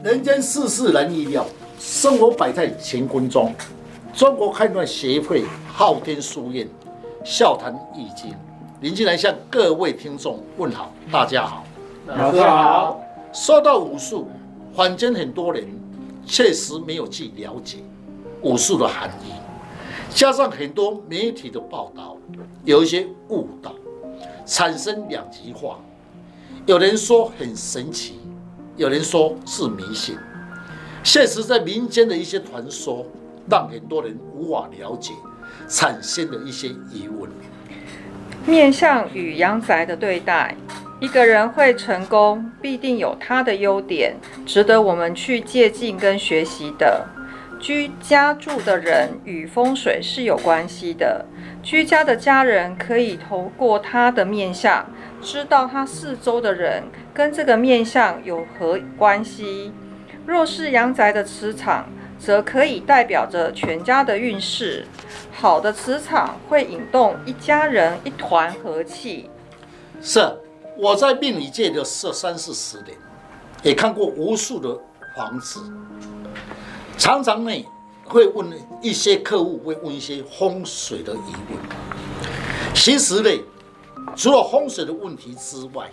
人间世事难预料，生活摆在乾坤中。中国汉传协会昊天书院笑谈易经，林进来向各位听众问好，大家好，老师好。说到武术，坊间很多人确实没有去了解武术的含义，加上很多媒体的报道，有一些误导，产生两极化。有人说很神奇。有人说是迷信，现实在民间的一些传说，让很多人无法了解，产生了一些疑问。面相与阳宅的对待，一个人会成功，必定有他的优点，值得我们去借鉴跟学习的。居家住的人与风水是有关系的，居家的家人可以透过他的面相，知道他四周的人跟这个面相有何关系。若是阳宅的磁场，则可以代表着全家的运势。好的磁场会引动一家人一团和气。是，我在命理界的这三四十年，也看过无数的房子。常常呢，会问一些客户，会问一些风水的疑问。其实呢，除了风水的问题之外，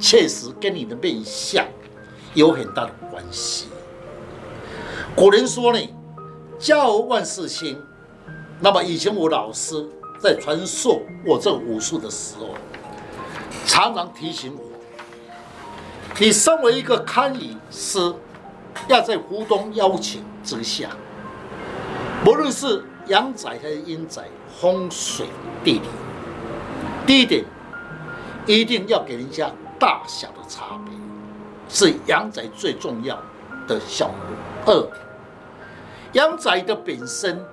确实跟你的面相有很大的关系。古人说呢，家和万事兴。那么以前我老师在传授我这武术的时候，常常提醒我：你身为一个堪舆师。要在湖东邀请之下，无论是阳宅还是阴宅，风水地理，第一点一定要给人家大小的差别，是阳宅最重要的效果。二，阳宅的本身，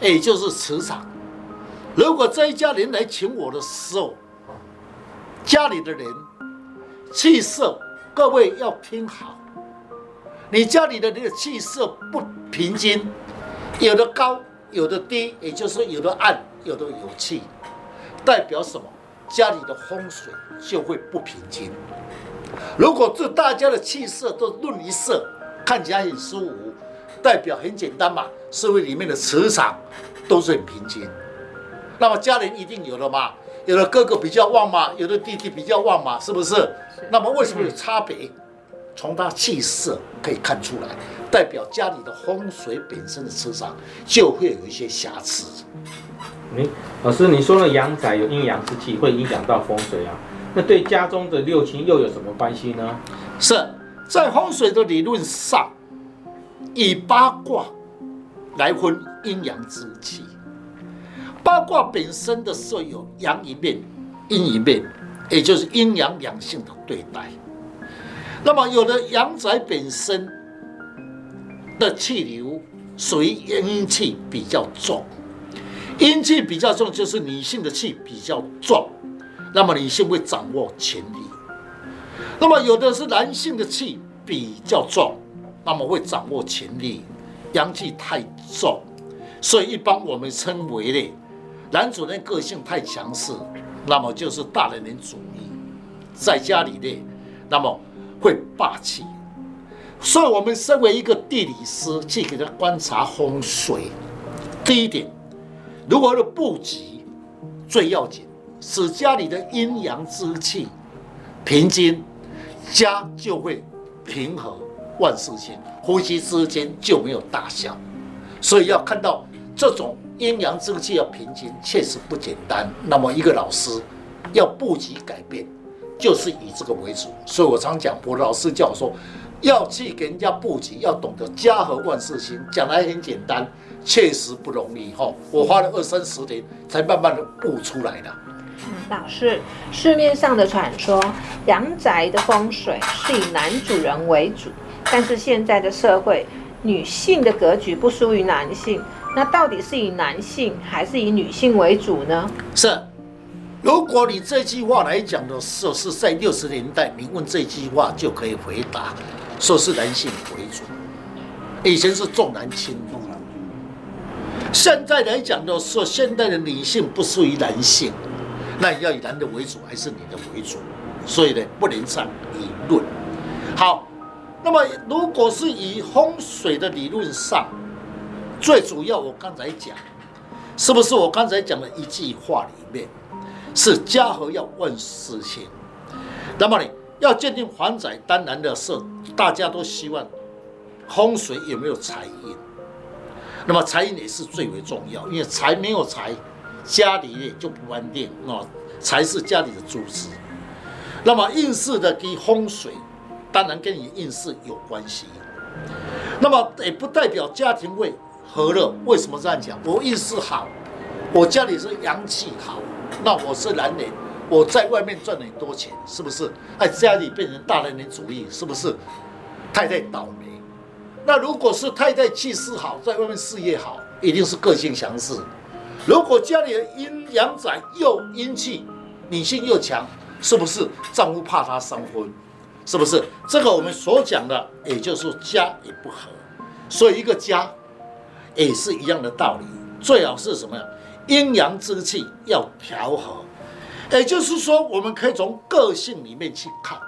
也就是磁场。如果这一家人来请我的时候，家里的人气色，各位要听好。你家里的那个气色不平均，有的高，有的低，也就是有的暗，有的有气，代表什么？家里的风水就会不平均。如果这大家的气色都润一色，看起来很舒服，代表很简单嘛，社会里面的磁场都是很平均。那么家人一定有的嘛，有的哥哥比较旺嘛，有的弟弟比较旺嘛，是不是？那么为什么有差别？从他气色可以看出来，代表家里的风水本身的磁场就会有一些瑕疵。哎，老师，你说了阳宅有阴阳之气，会影响到风水啊？那对家中的六亲又有什么关系呢？是在风水的理论上，以八卦来分阴阳之气。八卦本身的设有阳一面、阴一面，也就是阴阳两性的对待。那么，有的阳宅本身的气流属于阴气比较重，阴气比较重就是女性的气比较重，那么女性会掌握权力。那么有的是男性的气比较重，那么会掌握权力，阳气太重，所以一般我们称为呢男主人个性太强势，那么就是大男人主义，在家里呢那么。会霸气，所以我们身为一个地理师，去给他观察风水。第一点，如何的布局最要紧，使家里的阴阳之气平均，家就会平和，万事兴，夫妻之间就没有大小。所以要看到这种阴阳之气要平均，确实不简单。那么一个老师要布局改变。就是以这个为主，所以我常讲，我老师叫我说，要去给人家布局，要懂得家和万事兴。讲来很简单，确实不容易哈。我花了二三十年才慢慢的悟出来的。嗯，老师，市面上的传说，阳宅的风水是以男主人为主，但是现在的社会，女性的格局不输于男性，那到底是以男性还是以女性为主呢？是。如果你这句话来讲的时候是在六十年代，你问这句话就可以回答，说是男性为主。以前是重男轻女。现在来讲的时候，现代的女性不属于男性，那要以男的为主还是女的为主？所以呢，不能上理论。好，那么如果是以风水的理论上，最主要我刚才讲，是不是我刚才讲的一句话里面，是家和要万事兴。那么你要鉴定房宅，当然的是大家都希望风水有没有财运。那么财运也是最为重要，因为财没有财，家里呢就不安定啊。财是家里的柱子。那么运势的跟风水，当然跟你运势有关系。那么也不代表家庭会和乐。为什么这样讲？我运势好，我家里是阳气好，那我是男人，我在外面赚很多钱，是不是？哎，家里变成大男人主义，是不是？太太倒霉。那如果是太太气势好，在外面事业好，一定是个性强势。如果家里的阴阳宅又阴气，女性又强，是不是丈夫怕她伤婚？是不是？这个我们所讲的，也就是说家也不和，所以一个家也是一样的道理，最好是什么呀？阴阳之气要调和。也就是说，我们可以从个性里面去看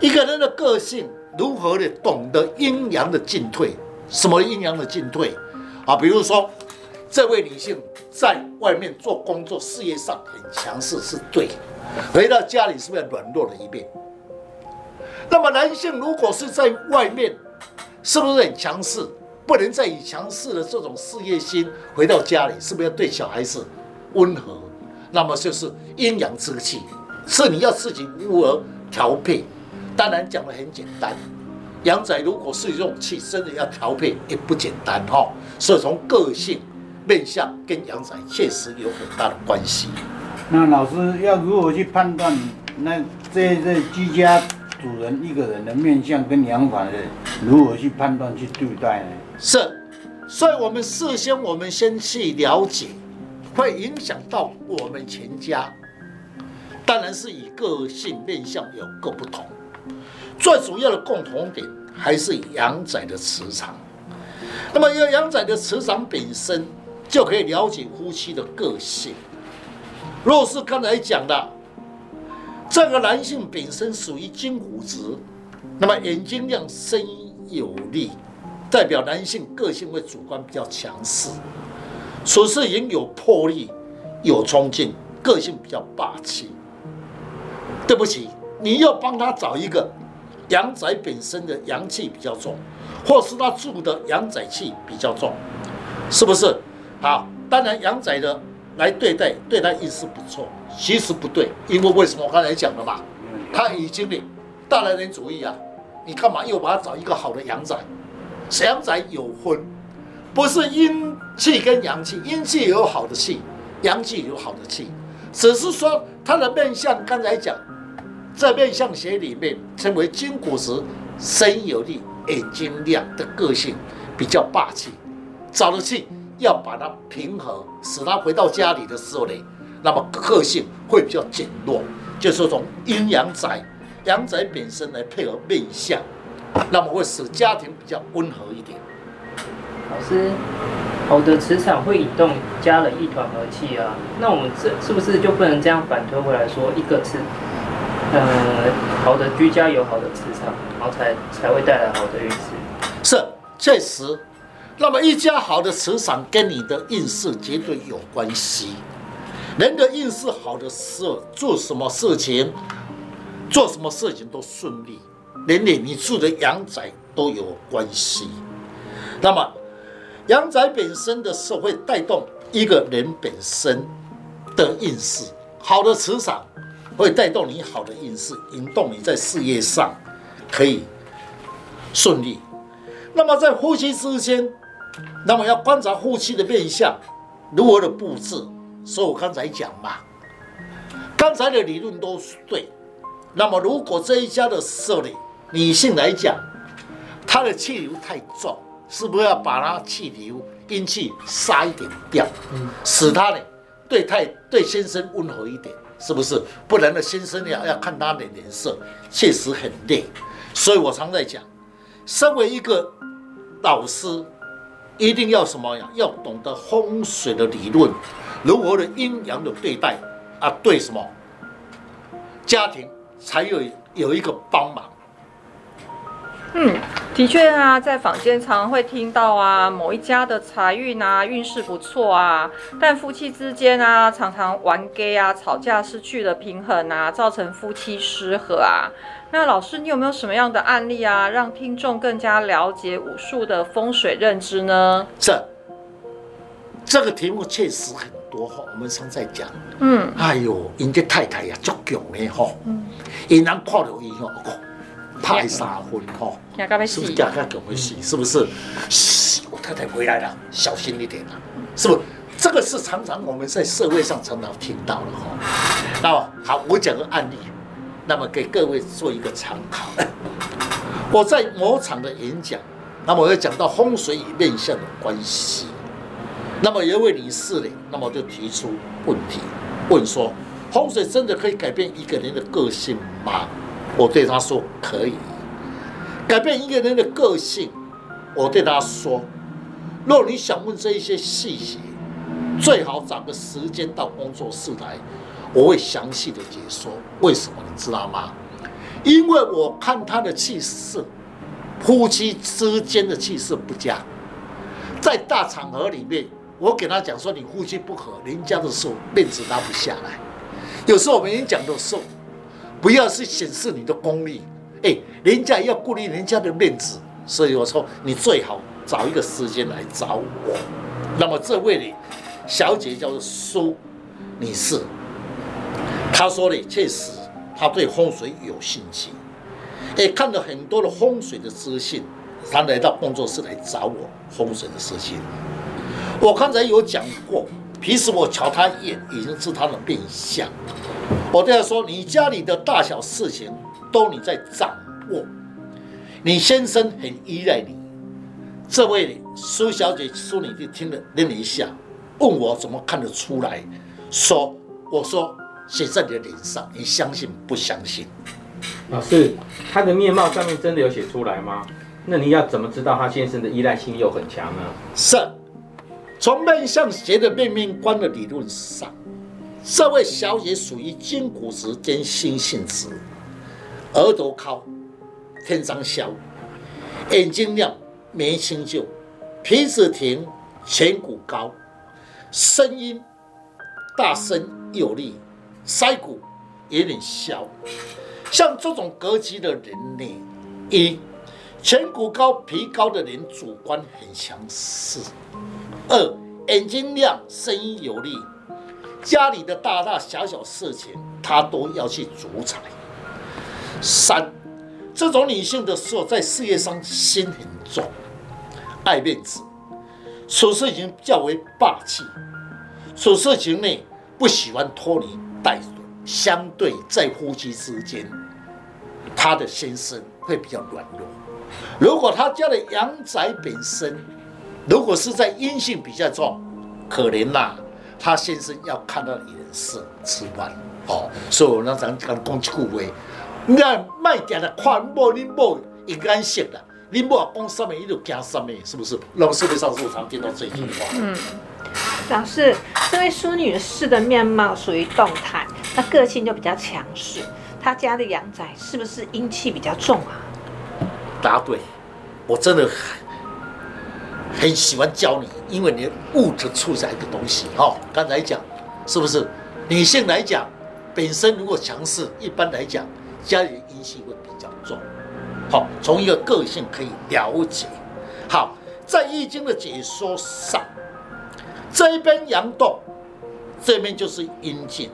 一个人的个性如何的懂得阴阳的进退。什么阴阳的进退啊？比如说，这位女性在外面做工作，事业上很强势，是对；回到家里是不是软弱了一面？那么男性如果是在外面，是不是很强势？不能再以强势的这种事业心回到家里，是不是要对小孩子温和？那么就是阴阳之气，是你要自己如何调配。当然讲得很简单，阳仔如果是这种气，真的要调配也不简单哈。所以从个性面相跟阳仔确实有很大的关系。那老师要如何去判断？那这这居家主人一个人的面相跟阳法的，如何去判断去对待呢？是，所以我们事先我们先去了解。会影响到我们全家，当然是以个性面相有各不同，最主要的共同点还是阳宅的磁场。那么有阳宅的磁场本身，就可以了解夫妻的个性。若是刚才讲的，这个男性本身属于金骨质，那么眼睛亮、声音有力，代表男性个性会主观比较强势。处事人有魄力，有冲劲，个性比较霸气。对不起，你要帮他找一个阳宅本身的阳气比较重，或是他住的阳宅气比较重，是不是？好，当然阳宅的来对待，对他意思不错。其实不对，因为为什么我刚才讲了嘛？他已经的大男人主义啊，你干嘛又把他找一个好的阳宅？阳宅有婚。不是阴气跟阳气，阴气有好的气，阳气有好的气，只是说他的面相，刚才讲，在面相学里面称为金骨质，声音有力，眼睛亮的个性比较霸气，找的气要把它平和，使他回到家里的时候呢，那么个性会比较减弱，就是从阴阳宅，阳宅本身来配合面相，那么会使家庭比较温和一点。老师，好的磁场会引动家人一团和气啊。那我们这是不是就不能这样反推回来说，一个是呃好的居家有好的磁场，然后才才会带来好的运势？是，确实。那么一家好的磁场跟你的运势绝对有关系。人的运势好的时候，做什么事情，做什么事情都顺利，连连你住的阳宅都有关系。那么。阳宅本身的社会带动一个人本身的运势，好的磁场会带动你好的运势，引动你在事业上可以顺利。那么在夫妻之间，那么要观察夫妻的面相如何的布置。所以我刚才讲嘛，刚才的理论都是对。那么如果这一家的设立呢，女性来讲，她的气流太重。是不是要把她气流阴气杀一点掉，使她呢对太对先生温和一点，是不是？不然呢先生要要看她的脸色，确实很累。所以我常在讲，身为一个老师，一定要什么呀？要懂得风水的理论，如何的阴阳的对待啊？对什么？家庭才有有一个帮忙。嗯，的确啊，在坊间常常会听到啊，某一家的财运啊，运势不错啊，但夫妻之间啊，常常玩 gay 啊，吵架失去了平衡啊，造成夫妻失和啊。那老师，你有没有什么样的案例啊，让听众更加了解武术的风水认知呢？这这个题目确实很多哈，我们常在讲。嗯，哎呦，人家太太呀，足强的哈，伊人看到伊吼，拍三分哈，是不是？是不是？我太太回来了，小心一点啊，是不是？这个是常常我们在社会上常常听到的哈。那么好，我讲个案例。那么给各位做一个参考。我在某场的演讲，那么我要讲到风水与面相的关系。那么有一位女士呢，那么就提出问题，问说：风水真的可以改变一个人的个性吗？我对他说可以。改变一个人的个性，我对他说：若你想问这一些细节，最好找个时间到工作室来。我会详细的解说为什么，你知道吗？因为我看他的气势，夫妻之间的气势不佳，在大场合里面，我给他讲说，你夫妻不和，人家的时候面子拉不下来。有时候我们演讲的时候，不要是显示你的功力，哎，人家要顾虑人家的面子，所以我说你最好找一个时间来找我。那么这位呢，小姐叫做苏女士。她说呢，确实她对风水有兴趣，也看了很多的风水的资讯，他来到工作室来找我风水的事情。我刚才有讲过，平时我瞧他一眼，已经是他的面相。我对他说：“你家里的大小事情都你在掌握，你先生很依赖你。”这位苏小姐苏女士听了愣了一下，问我怎么看得出来？说我说。写在你的脸上，你相信不相信？老师，他的面貌上面真的有写出来吗？那你要怎么知道他先生的依赖性又很强呢？是，从面相学的面面观的理论上，这位小姐属于金骨质兼心性质，额头高，天仓小，眼睛亮，眉清秀，鼻子挺，颧骨高，声音大声有力。腮骨有点小，像这种格局的人呢，一颧骨高、皮高的人主观很强势；二眼睛亮、声音有力，家里的大大小小事情他都要去主宰；三这种女性的时候在事业上心很重，爱面子，处事情较为霸气，处事情呢不喜欢拖泥。带水相对在夫妻之间，他的先生会比较软弱。如果他家的阳宅本身，如果是在阴性比较重，可怜呐、啊，他先生要看到你的事吃饭哦。所以我那常讲讲一句话，那卖点的看某你某一干性的，你某讲什么，你就讲什么，是不是？那么社会上是不是常听到这句话？嗯。老师，这位苏女士的面貌属于动态，那个性就比较强势。她家的阳宅是不是阴气比较重啊？答对，我真的很很喜欢教你，因为你物质处在一个东西哦。刚才讲是不是？女性来讲，本身如果强势，一般来讲家里的阴气会比较重。好，从一个个性可以了解。好，在易经的解说上。这一边阳动，这边就是阴静。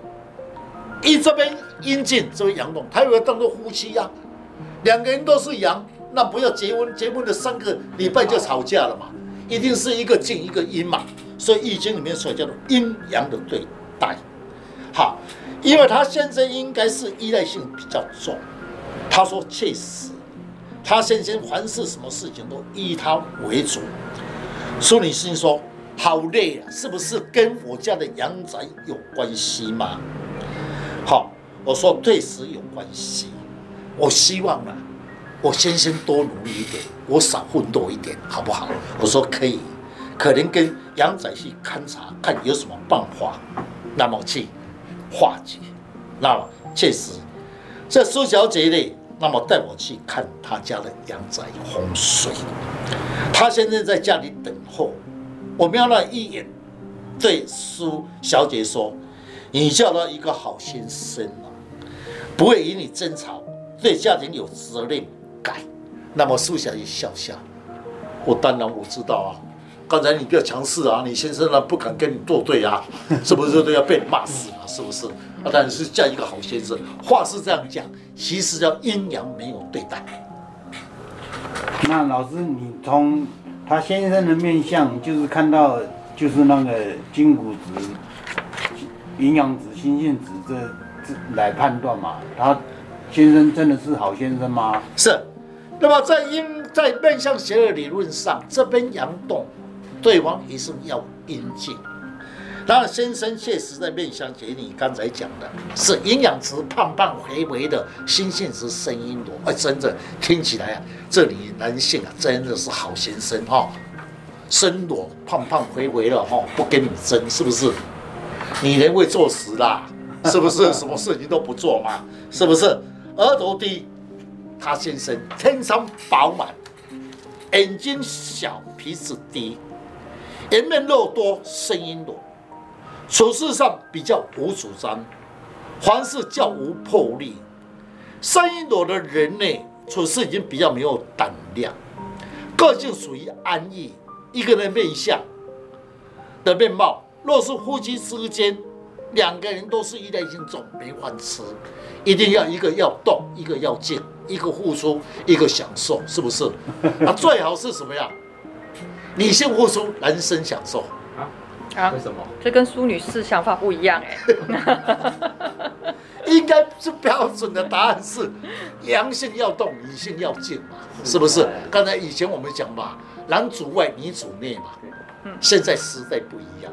一这边阴静，这边阳动，他以为当做夫妻呀、两个人都是阳，那不要结婚，结婚的三个礼拜就吵架了嘛，一定是一个静一个阴嘛。所以易经里面所叫做阴阳的对待。好，因为他先生应该是依赖性比较重，他说确实，他先生凡是什么事情都依他为主。苏女士说。好累啊，是不是跟我家的阳宅有关系吗？好，我说确实有关系。我希望啊，我先生多努力一点，我少奋斗一点，好不好？我说可以，可能跟杨仔去勘察，看有什么办法，那么去化解。那么确实，这苏小姐呢，那么带我去看她家的阳宅风水。她现在在家里等候，我瞄了一眼，对苏小姐说：“你叫他一个好先生啊，不会与你争吵，对家庭有责任感。”那么苏小姐笑笑：“我当然我知道啊，刚才你比较强势啊，你先生呢不敢跟你作对啊，是不是都要被你骂死啊？是不是？啊，但是嫁一个好先生，话是这样讲，其实叫阴阳没有对待。”那老师，你从他先生的面相，就是看到就是那个筋骨质、营养值、心性质这这来判断嘛？他先生真的是好先生吗？是。那么在阴在面相学的理论上，这边阳动，对方也是要阴静。那先生确实在面相学，你刚才讲的是营养值胖胖肥肥的，心性是生阴罗，哎，真的听起来啊，这里男性啊真的是好先生哈，生裸胖胖肥肥的哈，不跟你争是不是？女人会作死啦，是不是？什么事情都不做嘛，是不是？额头低，他先生天生饱满，眼睛小，鼻子低，颜面肉多，生阴罗。处事上比较无主张，凡事较无魄力。生阴罗的人呢，处事已经比较没有胆量，个性属于安逸。一个人面相的面貌，若是夫妻之间两个人都是依赖性重，没饭吃，一定要一个要动，一个要静，一个付出，一个享受，是不是？啊，最好是什么呀？女性付出，男生享受。啊？为什么？这跟苏女士想法不一样哎。应该是标准的答案是，阳性要动，女性要静嘛，是不是？刚才以前我们讲嘛，男主外，女主内嘛。现在时代不一样，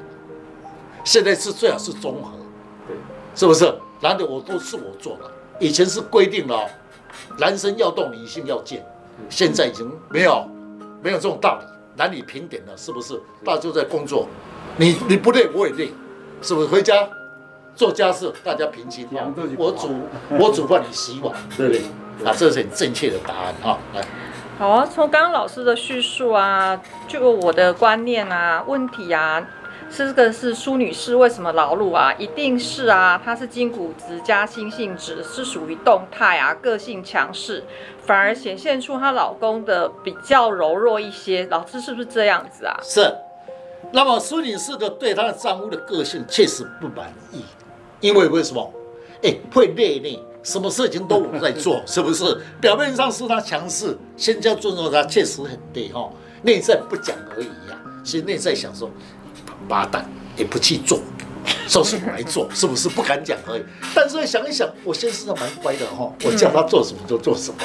现在是最好是综合，是不是？男的我都是我做了，以前是规定了，男生要动，女性要静，现在已经没有没有这种道理，男女平等了，是不是？大家都在工作。你你不累，我也累，是不是？回家做家事，大家平均。我煮我煮饭，你洗碗，对不对？啊，这是很正确的答案啊！来，好啊，从刚刚老师的叙述啊，就我的观念啊，问题啊，这个是苏女士为什么劳碌啊？一定是啊，她是筋骨质加心性质，是属于动态啊，个性强势，反而显现出她老公的比较柔弱一些。老师是不是这样子啊？是。那么苏女士的对她的丈夫的个性确实不满意，因为为什么？哎，会累累，什么事情都我在做，是不是？表面上是她强势，先交尊重她，确实很累哈。内在不讲而已呀、啊，其实内在想说，八蛋也不去做。说是我来做，是不是不敢讲而已？但是想一想，我先生蛮乖的哈，我叫他做什么就做什么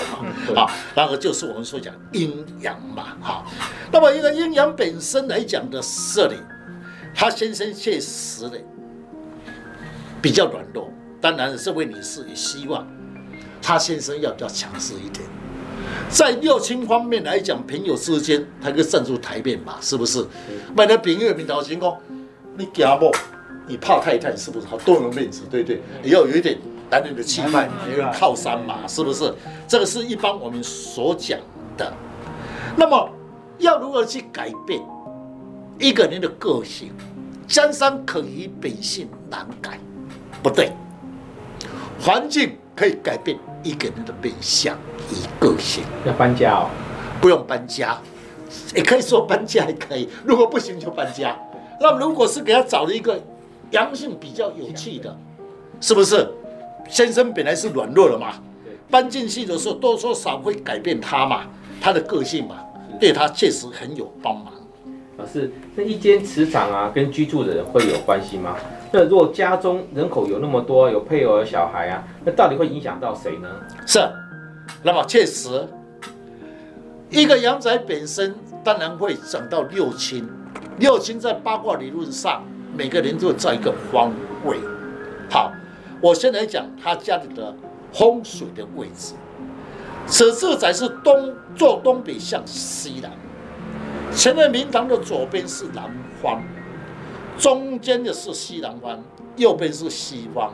嘛。啊，然后就是我们说讲阴阳嘛。哈，那么一个阴阳本身来讲的这里，他先生确实的比较软弱。当然，这位女士也希望他先生要比较强势一点。在六亲方面来讲，朋友之间他可以站出台面嘛，是不是？买了朋友面头前讲，你家不？你怕太太是不是好多人面子？对不对，也要有一点男人的气派，有靠山嘛，是不是？这个是一般我们所讲的。那么要如何去改变一个人的个性？江山可移，本性难改。不对，环境可以改变一个人的面相与个性。要搬家哦？不用搬家，也可以说搬家也可以。如果不行就搬家。那如果是给他找了一个。阳性比较有趣的，是不是？先生本来是软弱的嘛，搬进去的时候多多少少会改变他嘛，他的个性嘛，对他确实很有帮忙。老师，那一间磁场啊，跟居住的人会有关系吗？那如果家中人口有那么多，有配偶、小孩啊，那到底会影响到谁呢？是，那么确实，一个阳宅本身当然会长到六亲，六亲在八卦理论上。每个人都在一个方位。好，我先来讲他家里的风水的位置。此次宅是东坐东北向西南，前面明堂的左边是南方，中间的是西南方，右边是西方。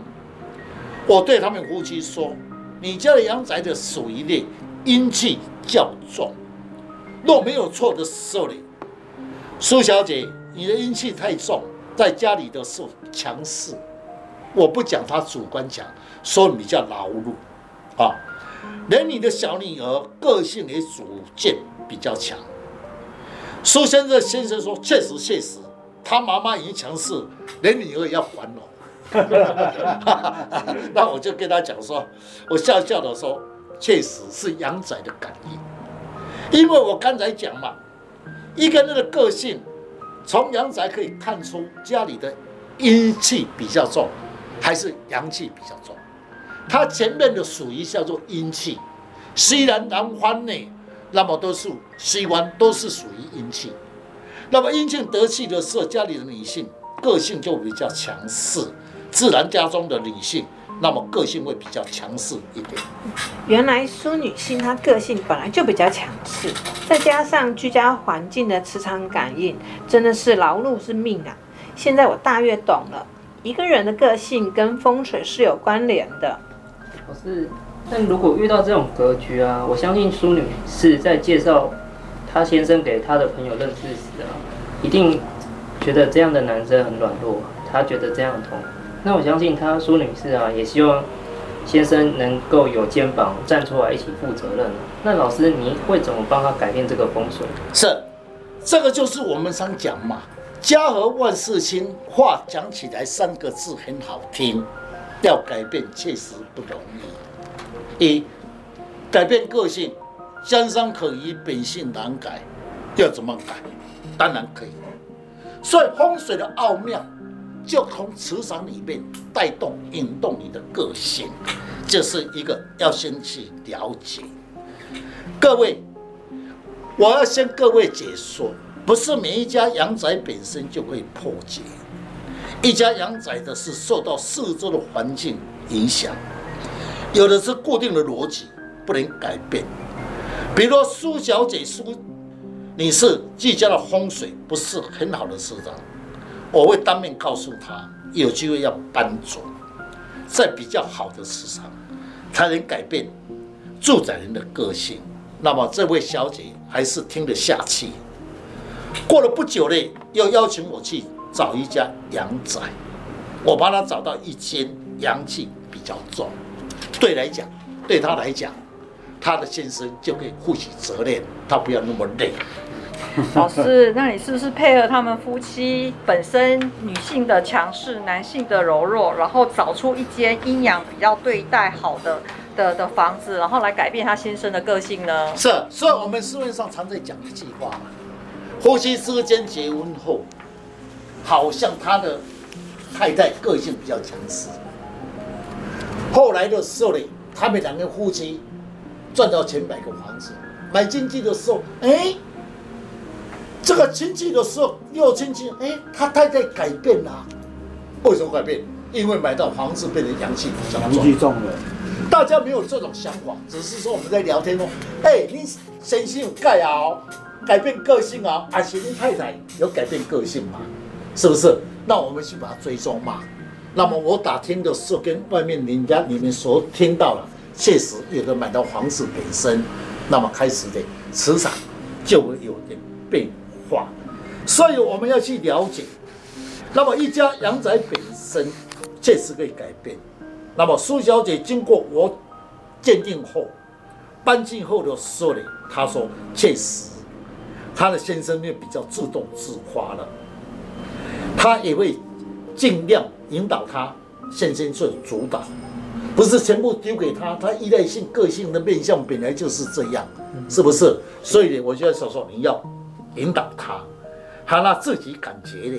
我对他们夫妻说：你家的阳宅的属于阴气较重，若没有错的时候呢，苏小姐，你的阴气太重，在家里的时候强势。我不讲他主观强，说你叫劳碌啊。连你的小女儿个性也主见比较强。苏先生先生说，确实确实，他妈妈已经强势，连女儿也要还了。那我就跟他讲说，我笑笑的说，确实是阳仔的感应，因为我刚才讲嘛，一个人的个性，从阳宅可以看出家里的阴气比较重，还是阳气比较重。他前面的属于叫做阴气，虽然男欢呢，那么多数西湾都是属于阴气，那么阴性得气的时候，家里的女性个性就比较强势。自然家中的女性，那么个性会比较强势一点。原来苏女性她个性本来就比较强势，再加上居家环境的磁场感应，真的是劳碌是命啊！现在我大约懂了，一个人的个性跟风水是有关联的。老师，但如果遇到这种格局啊，我相信苏女士在介绍她先生给她的朋友认识时啊，一定觉得这样的男生很软弱，她觉得这样痛。那我相信她苏女士啊，也希望先生能够有肩膀站出来一起负责任。那老师，你会怎么帮他改变这个风水？是，这个就是我们常讲嘛，“家和万事兴”，话讲起来三个字很好听，要改变确实不容易。一，改变个性，江山可移，本性难改，要怎么改？当然可以。所以风水的奥妙。就从磁场里面带动、引动你的个性，这是一个要先去了解。各位，我要先各位解说，不是每一家阳宅本身就会破解。一家阳宅的是受到四周的环境影响，有的是固定的逻辑，不能改变。比如苏小姐苏，你是自家的风水不是很好的磁场。我会当面告诉他，有机会要搬走，在比较好的磁场，才能改变住宅人的个性。那么这位小姐还是听得下去。过了不久呢，又邀请我去找一家阳宅，我帮他找到一间阳气比较重，对来讲，对他来讲，他的先生就可以负起责任，他不要那么累。老师，那你是不是配合他们夫妻本身女性的强势，男性的柔弱，然后找出一间阴阳比较对待好的的的房子，然后来改变他先生的个性呢？是，所以我们市面上常在讲一句话嘛，夫妻之间结婚后，好像他的太太个性比较强势，后来的时候呢，他们两个夫妻赚到钱买个房子，买进去的时候，哎。这个亲戚的时候，又亲戚，哎，他太太改变了，为什么改变？因为买到房子变成阳气比较重。大家没有这种想法，只是说我们在聊天哦，哎，你先生有改啊，改变个性啊，而且你太太有改变个性嘛，是不是？那我们去把它追踪嘛。那么我打听的时候，跟外面人家你们所听到了，确实有的买到房子本身，那么开始的磁场就会有点变。化，所以我们要去了解。那么一家阳宅本身确实可以改变。那么苏小姐经过我鉴定后，搬进后的时候呢，她说确实，她的先生就比较自动自发了。她也会尽量引导他现身做主导，不是全部丢给他。他依赖性个性的面相本来就是这样，是不是？所以，我就要说说你要。引导他，他让自己感觉呢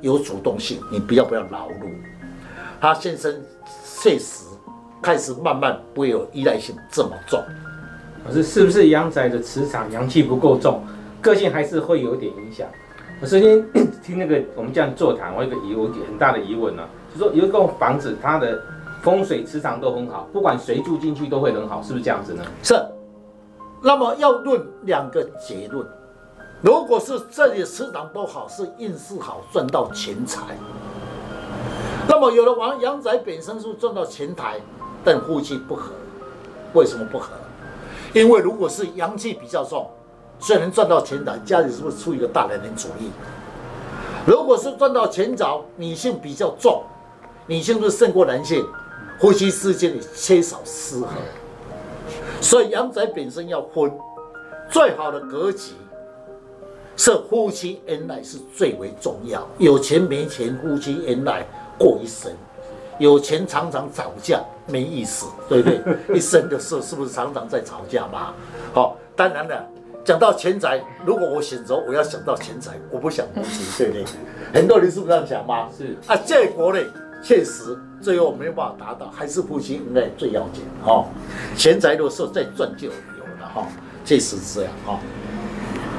有主动性，你不要不要劳碌。他现身确实开始慢慢不会有依赖性这么重。可是是不是阳宅的磁场阳气不够重，个性还是会有点影响？我首先 听那个我们这样座谈，我有个疑，我很大的疑问呢、啊，就说有一栋房子，它的风水磁场都很好，不管谁住进去都会很好，是不是这样子呢？是。那么要论两个结论。如果是这里磁场都好，是运势好，赚到钱财。那么有的王阳宅本身是赚到钱财，但夫妻不和，为什么不合？因为如果是阳气比较重，虽然赚到钱财，家里是不是出一个大男人主义？如果是赚到钱早，女性比较重，女性是胜过男性，夫妻之间的缺少失和。所以阳宅本身要分，最好的格局是夫妻恩爱是最为重要。有钱没钱，夫妻恩爱过一生；有钱常常吵架没意思，对不对？一生的事是不是常常在吵架嘛？好，当然了。讲到钱财，如果我选择我要想到钱财，我不想夫妻，对不对？很多人是不是这样想吗？是啊，在国内，确实最后没有办法达到，还是夫妻应该最要紧哈。钱财如果说再赚就有了哈，确实是这样哈。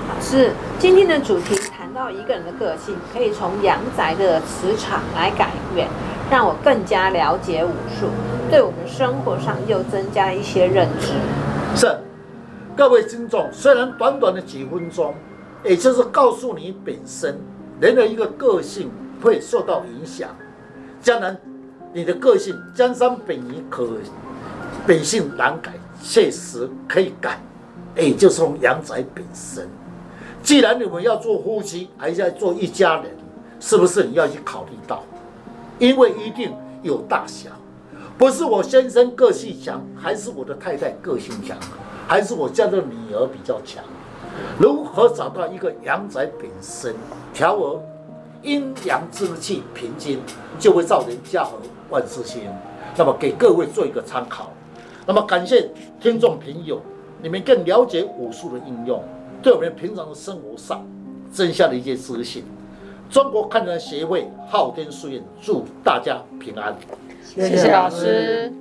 老师，今天的主题谈到一个人的个性，可以从阳宅的磁场来改变，让我更加了解武术，对我们生活上又增加一些认知。是。各位听众，虽然短短的几分钟，也就是告诉你本身人的一个个性会受到影响。将来你的个性江山本已可本性难改，确实可以改。也就是从阳宅本身。既然你们要做夫妻，还是要做一家人，是不是你要去考虑到？因为一定有大小，不是我先生个性强，还是我的太太个性强。还是我家的女儿比较强，如何找到一个阳宅本身调和阴阳之气平均，就会造成家和万事兴。那么给各位做一个参考。那么感谢听众朋友，你们更了解武术的应用，对我们平常的生活上增加了一些自信。中国抗战协会昊天书院祝大家平安。谢谢老师。